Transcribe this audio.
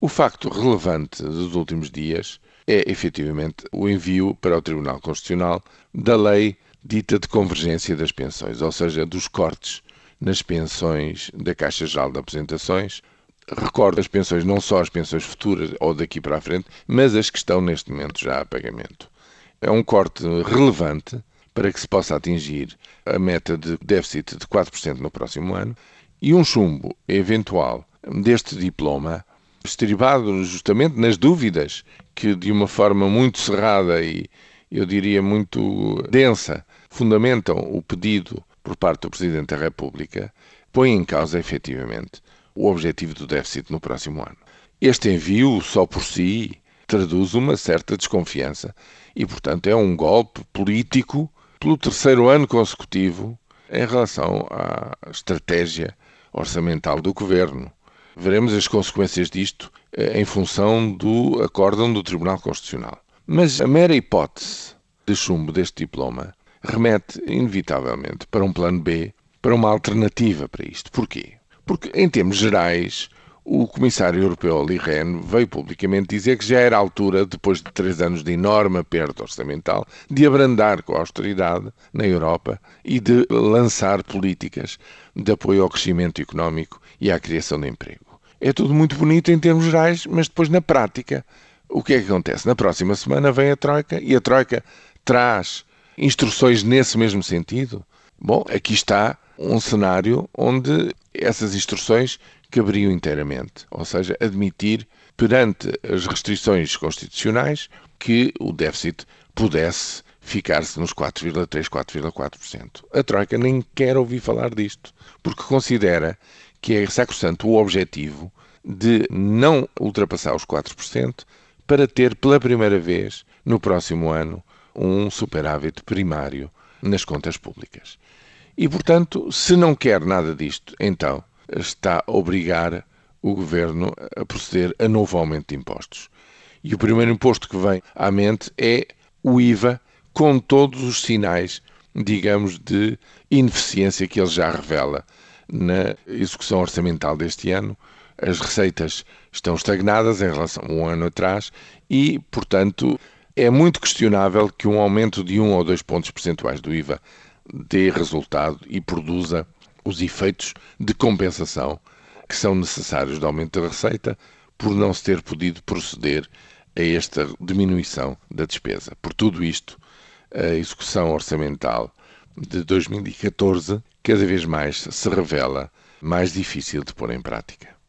O facto relevante dos últimos dias é efetivamente o envio para o Tribunal Constitucional da lei dita de convergência das pensões, ou seja, dos cortes nas pensões da Caixa Geral de Apresentações. Recordo as pensões, não só as pensões futuras ou daqui para a frente, mas as que estão neste momento já a pagamento. É um corte relevante para que se possa atingir a meta de déficit de 4% no próximo ano e um chumbo eventual deste diploma, estribado justamente nas dúvidas que, de uma forma muito cerrada e, eu diria, muito densa, fundamentam o pedido por parte do Presidente da República, põe em causa, efetivamente, o objetivo do déficit no próximo ano. Este envio, só por si, traduz uma certa desconfiança e, portanto, é um golpe político pelo terceiro ano consecutivo em relação à estratégia orçamental do governo. Veremos as consequências disto eh, em função do acórdão do Tribunal Constitucional. Mas a mera hipótese de chumbo deste diploma remete inevitavelmente para um plano B, para uma alternativa para isto. Porquê? Porque, em termos gerais, o comissário europeu Olli Rehn veio publicamente dizer que já era a altura, depois de três anos de enorme perda orçamental, de abrandar com a austeridade na Europa e de lançar políticas de apoio ao crescimento económico e à criação de emprego. É tudo muito bonito em termos gerais, mas depois na prática, o que é que acontece? Na próxima semana vem a Troika e a Troika traz instruções nesse mesmo sentido. Bom, aqui está um cenário onde essas instruções caberiam inteiramente, ou seja, admitir perante as restrições constitucionais que o déficit pudesse ficar-se nos 4,3, 4,4%. A Troika nem quer ouvir falar disto, porque considera que é sacrosanto o objetivo de não ultrapassar os 4% para ter pela primeira vez no próximo ano um superávit primário nas contas públicas. E, portanto, se não quer nada disto, então está a obrigar o governo a proceder a novo aumento de impostos. E o primeiro imposto que vem à mente é o IVA, com todos os sinais, digamos, de ineficiência que ele já revela na execução orçamental deste ano. As receitas estão estagnadas em relação a um ano atrás e, portanto, é muito questionável que um aumento de um ou dois pontos percentuais do IVA dê resultado e produza os efeitos de compensação que são necessários de aumento da receita por não se ter podido proceder a esta diminuição da despesa. Por tudo isto, a execução orçamental de 2014 cada vez mais se revela mais difícil de pôr em prática.